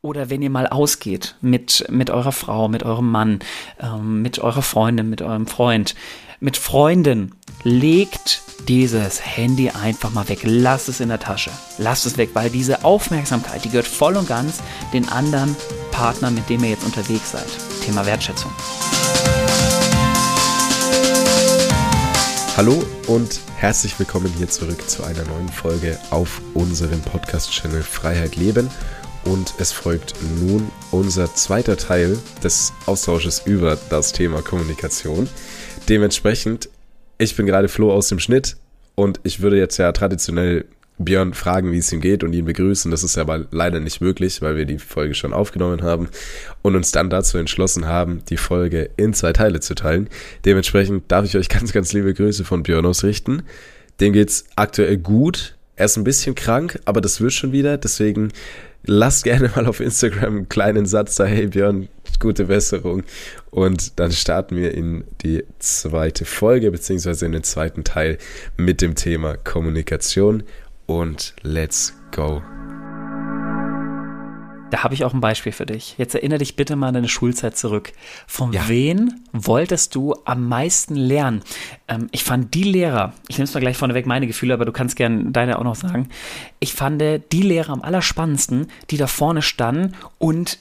Oder wenn ihr mal ausgeht mit, mit eurer Frau, mit eurem Mann, ähm, mit eurer Freundin, mit eurem Freund, mit Freunden, legt dieses Handy einfach mal weg. Lasst es in der Tasche. Lasst es weg, weil diese Aufmerksamkeit, die gehört voll und ganz den anderen Partner, mit dem ihr jetzt unterwegs seid. Thema Wertschätzung. Hallo und herzlich willkommen hier zurück zu einer neuen Folge auf unserem Podcast-Channel Freiheit Leben. Und es folgt nun unser zweiter Teil des Austausches über das Thema Kommunikation. Dementsprechend, ich bin gerade Flo aus dem Schnitt und ich würde jetzt ja traditionell Björn fragen, wie es ihm geht und ihn begrüßen. Das ist aber leider nicht möglich, weil wir die Folge schon aufgenommen haben und uns dann dazu entschlossen haben, die Folge in zwei Teile zu teilen. Dementsprechend darf ich euch ganz, ganz liebe Grüße von Björn ausrichten. Dem geht's aktuell gut. Er ist ein bisschen krank, aber das wird schon wieder. Deswegen lasst gerne mal auf Instagram einen kleinen Satz da, hey Björn, gute Besserung. Und dann starten wir in die zweite Folge, beziehungsweise in den zweiten Teil mit dem Thema Kommunikation. Und let's go. Da habe ich auch ein Beispiel für dich. Jetzt erinnere dich bitte mal an deine Schulzeit zurück. Von Ja. wen wolltest du am meisten lernen? Ähm, ich fand die Lehrer, ich nehme es mal gleich vorneweg meine Gefühle, aber du kannst gerne deine auch noch sagen. Ich fand die Lehrer am allerspannendsten, die da vorne standen und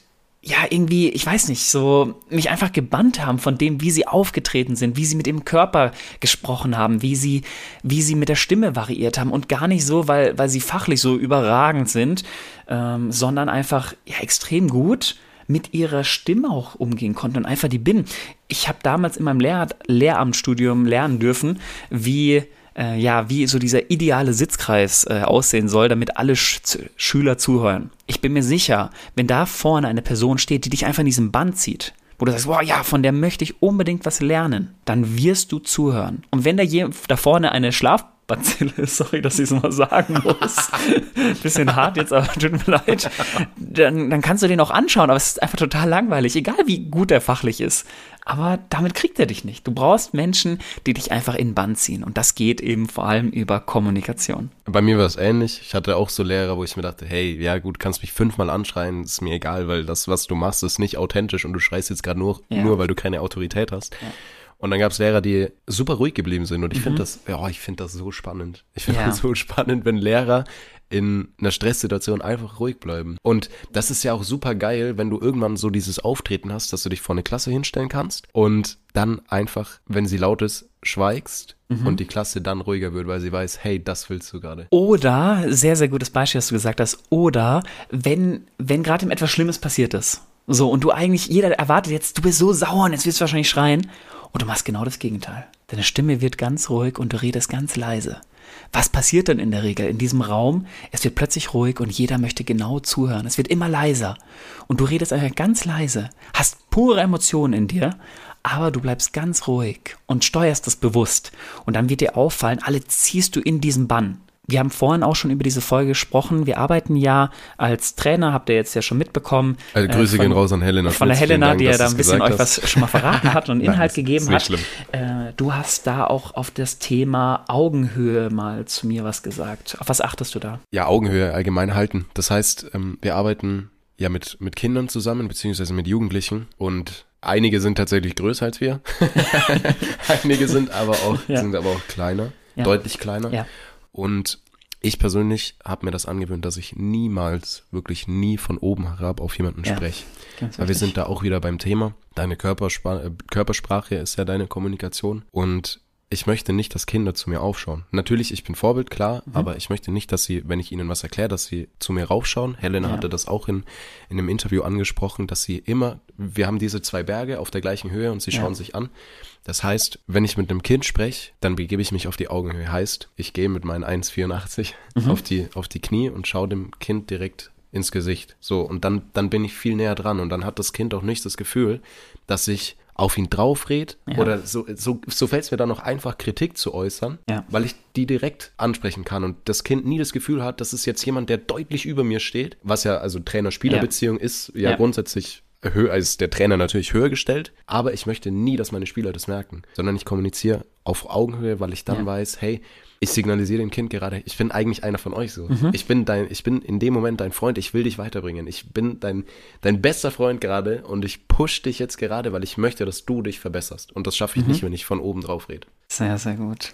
ja, irgendwie, ich weiß nicht, so mich einfach gebannt haben von dem, wie sie aufgetreten sind, wie sie mit dem Körper gesprochen haben, wie sie, wie sie mit der Stimme variiert haben und gar nicht so, weil, weil sie fachlich so überragend sind, ähm, sondern einfach ja, extrem gut mit ihrer Stimme auch umgehen konnten und einfach die Binnen. Ich habe damals in meinem Lehr Lehramtsstudium lernen dürfen, wie äh, ja, wie so dieser ideale Sitzkreis äh, aussehen soll, damit alle Sch Schüler zuhören. Ich bin mir sicher, wenn da vorne eine Person steht, die dich einfach in diesem Band zieht, wo du sagst, boah, ja, von der möchte ich unbedingt was lernen, dann wirst du zuhören. Und wenn da, je, da vorne eine Schlafbazille ist, sorry, dass ich es mal sagen muss, bisschen hart jetzt, aber tut mir leid, dann, dann kannst du den auch anschauen, aber es ist einfach total langweilig, egal wie gut er fachlich ist. Aber damit kriegt er dich nicht. Du brauchst Menschen, die dich einfach in den Band ziehen. Und das geht eben vor allem über Kommunikation. Bei mir war es ähnlich. Ich hatte auch so Lehrer, wo ich mir dachte, hey, ja gut, kannst mich fünfmal anschreien, ist mir egal, weil das, was du machst, ist nicht authentisch und du schreist jetzt gerade nur, Ja. nur, weil du keine Autorität hast. Und dann gab es Lehrer, die super ruhig geblieben sind. Und ich finde das, ja, ich finde das so spannend. Ich finde Mhm. Ja. das so spannend, wenn Lehrer in einer Stresssituation einfach ruhig bleiben. Und das ist ja auch super geil, wenn du irgendwann so dieses Auftreten hast, dass du dich vor eine Klasse hinstellen kannst und dann einfach, wenn sie laut ist, schweigst Mhm. und die Klasse dann ruhiger wird, weil sie weiß, hey, das willst du gerade. Oder, sehr, sehr gutes Beispiel, was du gesagt hast, oder wenn, wenn gerade ihm etwas Schlimmes passiert ist. So, und du eigentlich, jeder erwartet jetzt, du bist so sauer und jetzt wirst du wahrscheinlich schreien. Und du machst genau das Gegenteil. Deine Stimme wird ganz ruhig und du redest ganz leise. Was passiert dann in der Regel in diesem Raum? Es wird plötzlich ruhig und jeder möchte genau zuhören. Es wird immer leiser. Und du redest einfach ganz leise, hast pure Emotionen in dir, aber du bleibst ganz ruhig und steuerst das bewusst. Und dann wird dir auffallen, alle ziehst du in diesen Bann. Wir haben vorhin auch schon über diese Folge gesprochen. Wir arbeiten ja als Trainer, habt ihr jetzt ja schon mitbekommen. Also Grüße äh, von- gehen raus an Helena. von der Helena, Dank, die ja da ein bisschen euch was schon mal verraten hat und Nein, Inhalt ist- gegeben hat. schlimm. Äh, du hast da auch auf das Thema Augenhöhe mal zu mir was gesagt. Auf was achtest du da? Ja, Augenhöhe allgemein halten. Das heißt, ähm, wir arbeiten ja mit, mit Kindern zusammen, beziehungsweise mit Jugendlichen und einige sind tatsächlich größer als wir. einige sind aber auch, Ja. sind aber auch kleiner, Ja. deutlich kleiner. Ja. Und ich persönlich habe mir das angewöhnt, dass ich niemals, wirklich nie von oben herab auf jemanden Ja. spreche. Weil wir sind da auch wieder beim Thema. Deine Körperspra äh, Körpersprache ist ja deine Kommunikation. Und ich möchte nicht, dass Kinder zu mir aufschauen. Natürlich, ich bin Vorbild, klar, Mhm. aber ich möchte nicht, dass sie, wenn ich ihnen was erkläre, dass sie zu mir raufschauen. Helena Ja. hatte das auch in, in einem Interview angesprochen, dass sie immer, wir haben diese zwei Berge auf der gleichen Höhe und sie Ja. schauen sich an. Das heißt, wenn ich mit einem Kind spreche, dann begebe ich mich auf die Augenhöhe. Heißt, ich gehe mit meinen 1,84 Mhm. auf, die, auf die Knie und schaue dem Kind direkt ins Gesicht. So, und dann, dann bin ich viel näher dran und dann hat das Kind auch nicht das Gefühl, dass ich auf ihn drauf red Ja. oder so, so, so fällt es mir dann auch einfach, Kritik zu äußern, Ja. weil ich die direkt ansprechen kann und das Kind nie das Gefühl hat, das ist jetzt jemand, der deutlich über mir steht, was ja also Trainer-Spieler-Beziehung ist, ja, Ja. grundsätzlich höher, als der Trainer natürlich höher gestellt, aber ich möchte nie, dass meine Spieler das merken, sondern ich kommuniziere auf Augenhöhe, weil ich dann Ja. weiß, hey, ich signalisiere dem Kind gerade, ich bin eigentlich einer von euch so. Mhm. Ich bin dein, ich bin in dem Moment dein Freund, ich will dich weiterbringen. Ich bin dein, dein bester Freund gerade und ich push dich jetzt gerade, weil ich möchte, dass du dich verbesserst. Und das schaffe ich Mhm. nicht, wenn ich von oben drauf rede. Sehr, sehr gut.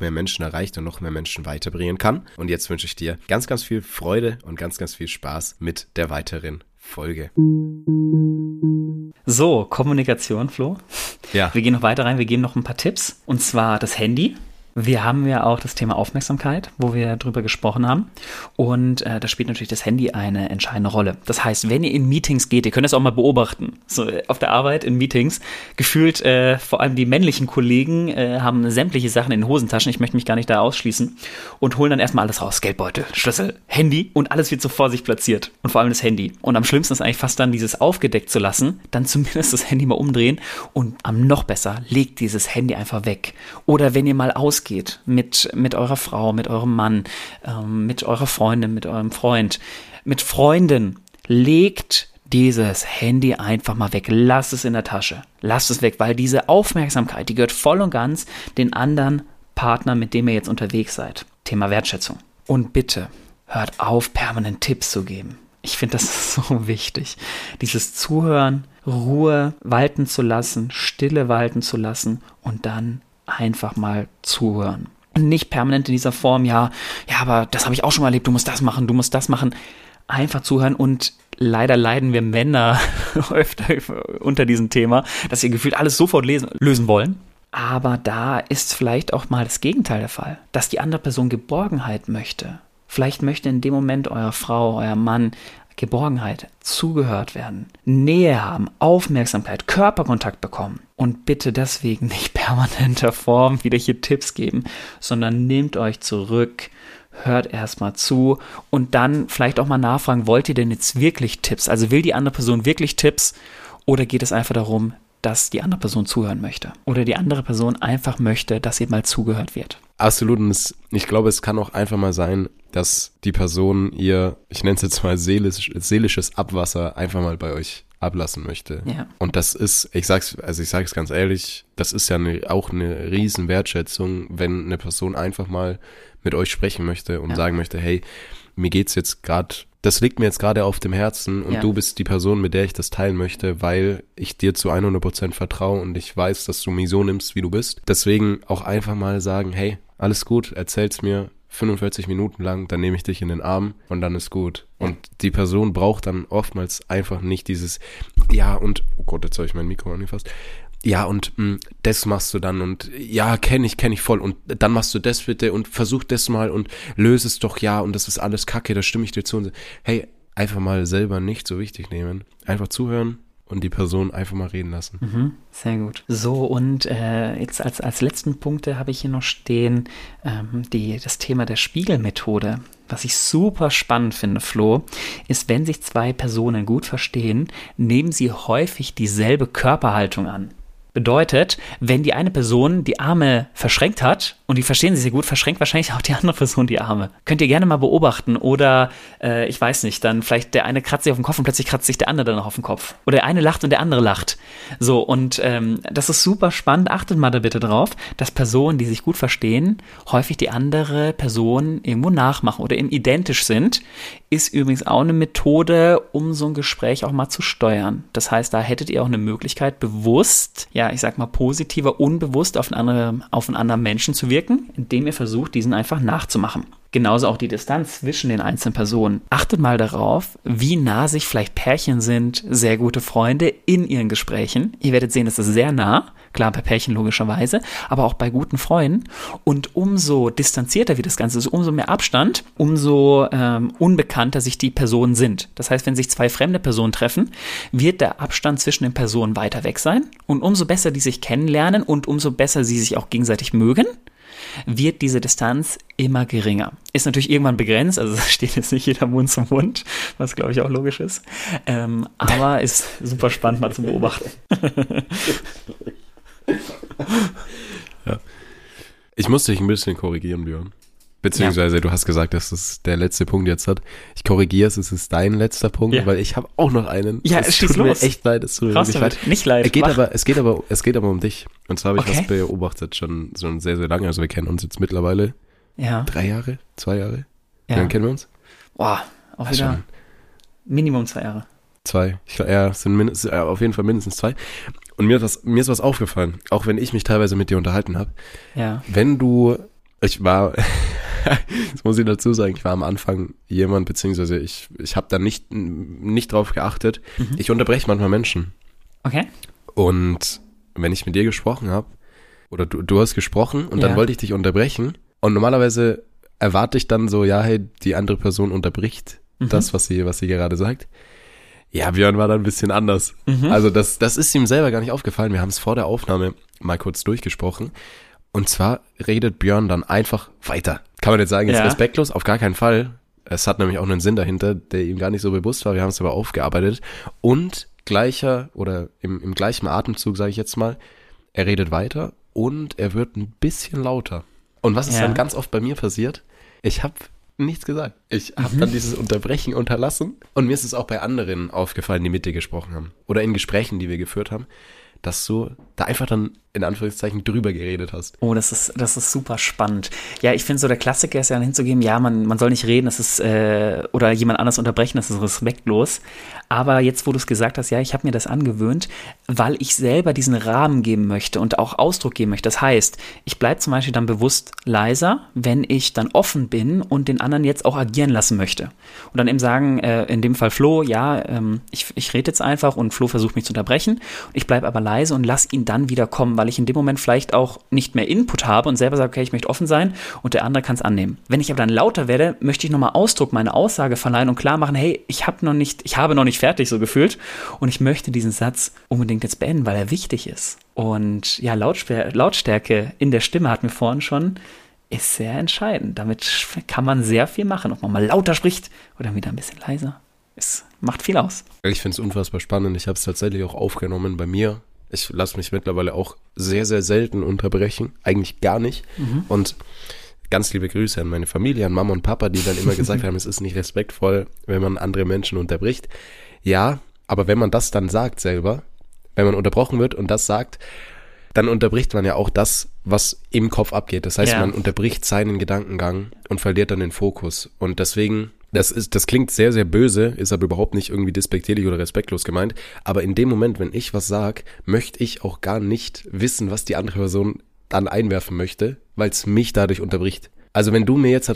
mehr Menschen erreicht und noch mehr Menschen weiterbringen kann. Und jetzt wünsche ich dir ganz, ganz viel Freude und ganz, ganz viel Spaß mit der weiteren Folge. So, Kommunikation, Flo. Ja, Wir gehen noch weiter rein, wir geben noch ein paar Tipps. Und zwar das Handy. Wir haben ja auch das Thema Aufmerksamkeit, wo wir drüber gesprochen haben. Und äh, da spielt natürlich das Handy eine entscheidende Rolle. Das heißt, wenn ihr in Meetings geht, ihr könnt das auch mal beobachten. So äh, auf der Arbeit in Meetings, gefühlt äh, vor allem die männlichen Kollegen äh, haben sämtliche Sachen in den Hosentaschen. Ich möchte mich gar nicht da ausschließen und holen dann erstmal alles raus: Geldbeutel, Schlüssel, Handy und alles wird so vor sich platziert. Und vor allem das Handy. Und am schlimmsten ist eigentlich fast dann dieses aufgedeckt zu lassen, dann zumindest das Handy mal umdrehen und am noch besser legt dieses Handy einfach weg. Oder wenn ihr mal ausgeht mit, mit eurer Frau, mit eurem Mann, ähm, mit eurer Freundin, mit eurem Freund, mit Freunden, legt dieses Handy einfach mal weg. Lasst es in der Tasche. Lasst es weg, weil diese Aufmerksamkeit, die gehört voll und ganz den anderen Partner, mit dem ihr jetzt unterwegs seid. Thema Wertschätzung. Und bitte hört auf, permanent Tipps zu geben. Ich finde das so wichtig. Dieses Zuhören, Ruhe walten zu lassen, Stille walten zu lassen und dann einfach mal zuhören. Nicht permanent in dieser Form, ja, ja, aber das habe ich auch schon mal erlebt, du musst das machen, du musst das machen. Einfach zuhören und leider leiden wir Männer öfter unter diesem Thema, dass sie gefühlt alles sofort lesen, lösen wollen. Aber da ist vielleicht auch mal das Gegenteil der Fall, dass die andere Person Geborgenheit möchte. Vielleicht möchte in dem Moment eure Frau, euer Mann Geborgenheit, zugehört werden, Nähe haben, Aufmerksamkeit, Körperkontakt bekommen. Und bitte deswegen nicht permanenter Form wieder hier Tipps geben, sondern nehmt euch zurück, hört erstmal zu und dann vielleicht auch mal nachfragen, wollt ihr denn jetzt wirklich Tipps? Also will die andere Person wirklich Tipps oder geht es einfach darum, dass die andere Person zuhören möchte? Oder die andere Person einfach möchte, dass ihr mal zugehört wird? absolut. Und ich glaube, es kann auch einfach mal sein, dass die Person ihr, ich nenne es jetzt mal seelisch, seelisches Abwasser einfach mal bei euch ablassen möchte. Ja. Und das ist, ich sag's, also ich sag's ganz ehrlich, das ist ja eine, auch eine riesen Wertschätzung, wenn eine Person einfach mal mit euch sprechen möchte und Ja. sagen möchte, hey, mir geht's jetzt gerade, das liegt mir jetzt gerade auf dem Herzen und Ja. du bist die Person, mit der ich das teilen möchte, weil ich dir zu 100% vertraue und ich weiß, dass du mich so nimmst, wie du bist. Deswegen auch einfach mal sagen, hey, alles gut, erzähl's mir 45 Minuten lang, dann nehme ich dich in den Arm und dann ist gut. Und die Person braucht dann oftmals einfach nicht dieses, ja und, oh Gott, jetzt habe ich mein Mikro angefasst. Ja, und mh, das machst du dann und ja, kenne ich, kenne ich voll und dann machst du das bitte und versuch das mal und löse es doch ja und das ist alles Kacke, da stimme ich dir zu. Und, hey, einfach mal selber nicht so wichtig nehmen. Einfach zuhören und die Person einfach mal reden lassen. Mhm, sehr gut. So, und äh, jetzt als, als letzten Punkte habe ich hier noch stehen ähm, die, das Thema der Spiegelmethode. Was ich super spannend finde, Flo, ist, wenn sich zwei Personen gut verstehen, nehmen sie häufig dieselbe Körperhaltung an. Bedeutet, wenn die eine Person die Arme verschränkt hat und die verstehen sich sehr gut, verschränkt wahrscheinlich auch die andere Person die Arme. Könnt ihr gerne mal beobachten oder äh, ich weiß nicht, dann vielleicht der eine kratzt sich auf den Kopf und plötzlich kratzt sich der andere dann noch auf den Kopf. Oder der eine lacht und der andere lacht. So, und ähm, das ist super spannend. Achtet mal da bitte drauf, dass Personen, die sich gut verstehen, häufig die andere Person irgendwo nachmachen oder eben identisch sind. Ist übrigens auch eine Methode, um so ein Gespräch auch mal zu steuern. Das heißt, da hättet ihr auch eine Möglichkeit, bewusst, ja, ich sag mal positiver, unbewusst auf einen, anderen, auf einen anderen Menschen zu wirken, indem ihr versucht, diesen einfach nachzumachen. Genauso auch die Distanz zwischen den einzelnen Personen. Achtet mal darauf, wie nah sich vielleicht Pärchen sind, sehr gute Freunde in ihren Gesprächen. Ihr werdet sehen, es ist sehr nah. Klar, bei Pärchen logischerweise, aber auch bei guten Freunden. Und umso distanzierter wie das Ganze ist, umso mehr Abstand, umso ähm, unbekannter sich die Personen sind. Das heißt, wenn sich zwei fremde Personen treffen, wird der Abstand zwischen den Personen weiter weg sein. Und umso besser die sich kennenlernen und umso besser sie sich auch gegenseitig mögen, wird diese Distanz immer geringer. Ist natürlich irgendwann begrenzt, also steht jetzt nicht jeder Mund zum Mund, was glaube ich auch logisch ist. Ähm, aber ist super spannend mal zu beobachten. ja. Ich musste dich ein bisschen korrigieren, Björn. Beziehungsweise ja. du hast gesagt, dass es der letzte Punkt jetzt hat. Ich korrigiere es, es ist dein letzter Punkt, ja. weil ich habe auch noch einen. Ja, es tut los. mir echt leid, es tut mir leid. Nicht leid. Es geht aber, es geht aber, es geht aber um dich. Und zwar habe ich okay. das beobachtet schon, schon sehr, sehr lange. Also wir kennen uns jetzt mittlerweile. Ja. Drei Jahre? Zwei Jahre? Ja. Wie lange kennen wir uns? Boah, auch wieder schon. Minimum zwei Jahre. Zwei. Ich, ja, sind mindestens, äh, auf jeden Fall mindestens zwei. Und mir ist, was, mir ist was aufgefallen, auch wenn ich mich teilweise mit dir unterhalten habe. Ja. Wenn du, ich war, das muss ich dazu sagen, ich war am Anfang jemand, beziehungsweise ich, ich habe da nicht, nicht drauf geachtet. Mhm. Ich unterbreche manchmal Menschen. Okay. Und wenn ich mit dir gesprochen habe, oder du, du hast gesprochen und ja. dann wollte ich dich unterbrechen. Und normalerweise erwarte ich dann so, ja, hey, die andere Person unterbricht mhm. das, was sie, was sie gerade sagt. Ja, Björn war da ein bisschen anders. Mhm. Also das, das ist ihm selber gar nicht aufgefallen. Wir haben es vor der Aufnahme mal kurz durchgesprochen. Und zwar redet Björn dann einfach weiter. Kann man jetzt sagen, ist ja. respektlos? Auf gar keinen Fall. Es hat nämlich auch einen Sinn dahinter, der ihm gar nicht so bewusst war. Wir haben es aber aufgearbeitet. Und gleicher oder im, im gleichen Atemzug, sage ich jetzt mal, er redet weiter und er wird ein bisschen lauter. Und was ist ja. dann ganz oft bei mir passiert? Ich habe nichts gesagt. Ich habe mhm. dann dieses Unterbrechen unterlassen. Und mir ist es auch bei anderen aufgefallen, die mit dir gesprochen haben. Oder in Gesprächen, die wir geführt haben, dass du da einfach dann in Anführungszeichen drüber geredet hast. Oh, das ist, das ist super spannend. Ja, ich finde so, der Klassiker ist ja hinzugeben, ja, man, man soll nicht reden, das ist, äh, oder jemand anders unterbrechen, das ist respektlos. Aber jetzt, wo du es gesagt hast, ja, ich habe mir das angewöhnt, weil ich selber diesen Rahmen geben möchte und auch Ausdruck geben möchte. Das heißt, ich bleibe zum Beispiel dann bewusst leiser, wenn ich dann offen bin und den anderen jetzt auch agieren lassen möchte. Und dann eben sagen, äh, in dem Fall Flo, ja, ähm, ich, ich rede jetzt einfach und Flo versucht mich zu unterbrechen. Ich bleibe aber leise und lass ihn dann wieder kommen, weil ich in dem Moment vielleicht auch nicht mehr Input habe und selber sage, okay, ich möchte offen sein und der andere kann es annehmen. Wenn ich aber dann lauter werde, möchte ich nochmal Ausdruck meine Aussage verleihen und klar machen, hey, ich habe noch nicht, ich habe noch nicht fertig so gefühlt und ich möchte diesen Satz unbedingt jetzt beenden, weil er wichtig ist. Und ja, Lautstärke in der Stimme hatten wir vorhin schon, ist sehr entscheidend. Damit kann man sehr viel machen, ob man mal lauter spricht oder wieder ein bisschen leiser. Es macht viel aus. Ich finde es unfassbar spannend. Ich habe es tatsächlich auch aufgenommen bei mir ich lasse mich mittlerweile auch sehr, sehr selten unterbrechen. Eigentlich gar nicht. Mhm. Und ganz liebe Grüße an meine Familie, an Mama und Papa, die dann immer gesagt haben, es ist nicht respektvoll, wenn man andere Menschen unterbricht. Ja, aber wenn man das dann sagt selber, wenn man unterbrochen wird und das sagt, dann unterbricht man ja auch das, was im Kopf abgeht. Das heißt, ja. man unterbricht seinen Gedankengang und verliert dann den Fokus. Und deswegen das ist, das klingt sehr, sehr böse, ist aber überhaupt nicht irgendwie despektierlich oder respektlos gemeint. Aber in dem Moment, wenn ich was sag, möchte ich auch gar nicht wissen, was die andere Person dann einwerfen möchte, weil es mich dadurch unterbricht. Also wenn du mir jetzt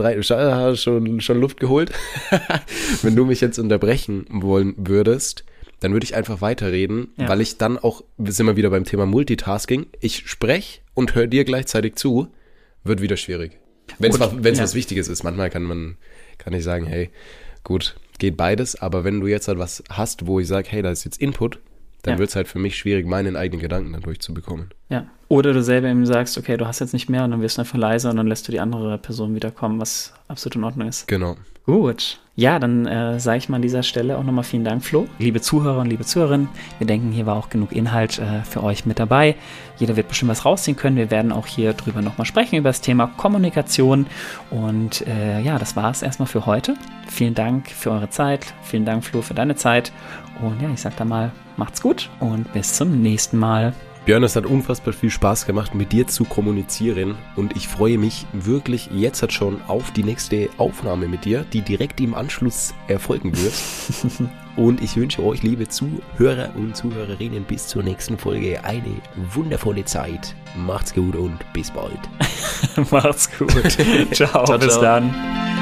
schon, schon Luft geholt, wenn du mich jetzt unterbrechen wollen würdest, dann würde ich einfach weiterreden, ja. weil ich dann auch, wir sind wir wieder beim Thema Multitasking, ich spreche und höre dir gleichzeitig zu, wird wieder schwierig. Wenn es was, ja. was Wichtiges ist, manchmal kann man kann ich sagen, hey, gut, geht beides, aber wenn du jetzt halt was hast, wo ich sage, hey, da ist jetzt Input, dann ja. wird es halt für mich schwierig, meinen eigenen Gedanken dann durchzubekommen. Ja. Oder du selber eben sagst, okay, du hast jetzt nicht mehr und dann wirst du einfach leiser und dann lässt du die andere Person wiederkommen, was absolut in Ordnung ist. Genau. Gut. Ja, dann äh, sage ich mal an dieser Stelle auch nochmal vielen Dank, Flo. Liebe Zuhörer und liebe Zuhörerinnen, wir denken, hier war auch genug Inhalt äh, für euch mit dabei. Jeder wird bestimmt was rausziehen können. Wir werden auch hier drüber nochmal sprechen, über das Thema Kommunikation. Und äh, ja, das war es erstmal für heute. Vielen Dank für eure Zeit. Vielen Dank, Flo, für deine Zeit. Und ja, ich sag da mal, macht's gut und bis zum nächsten Mal. Björn, es hat unfassbar viel Spaß gemacht, mit dir zu kommunizieren und ich freue mich wirklich jetzt hat schon auf die nächste Aufnahme mit dir, die direkt im Anschluss erfolgen wird. und ich wünsche euch, liebe Zuhörer und Zuhörerinnen, bis zur nächsten Folge eine wundervolle Zeit. Macht's gut und bis bald. Macht's gut. ciao, Ciao, bis ciao. dann.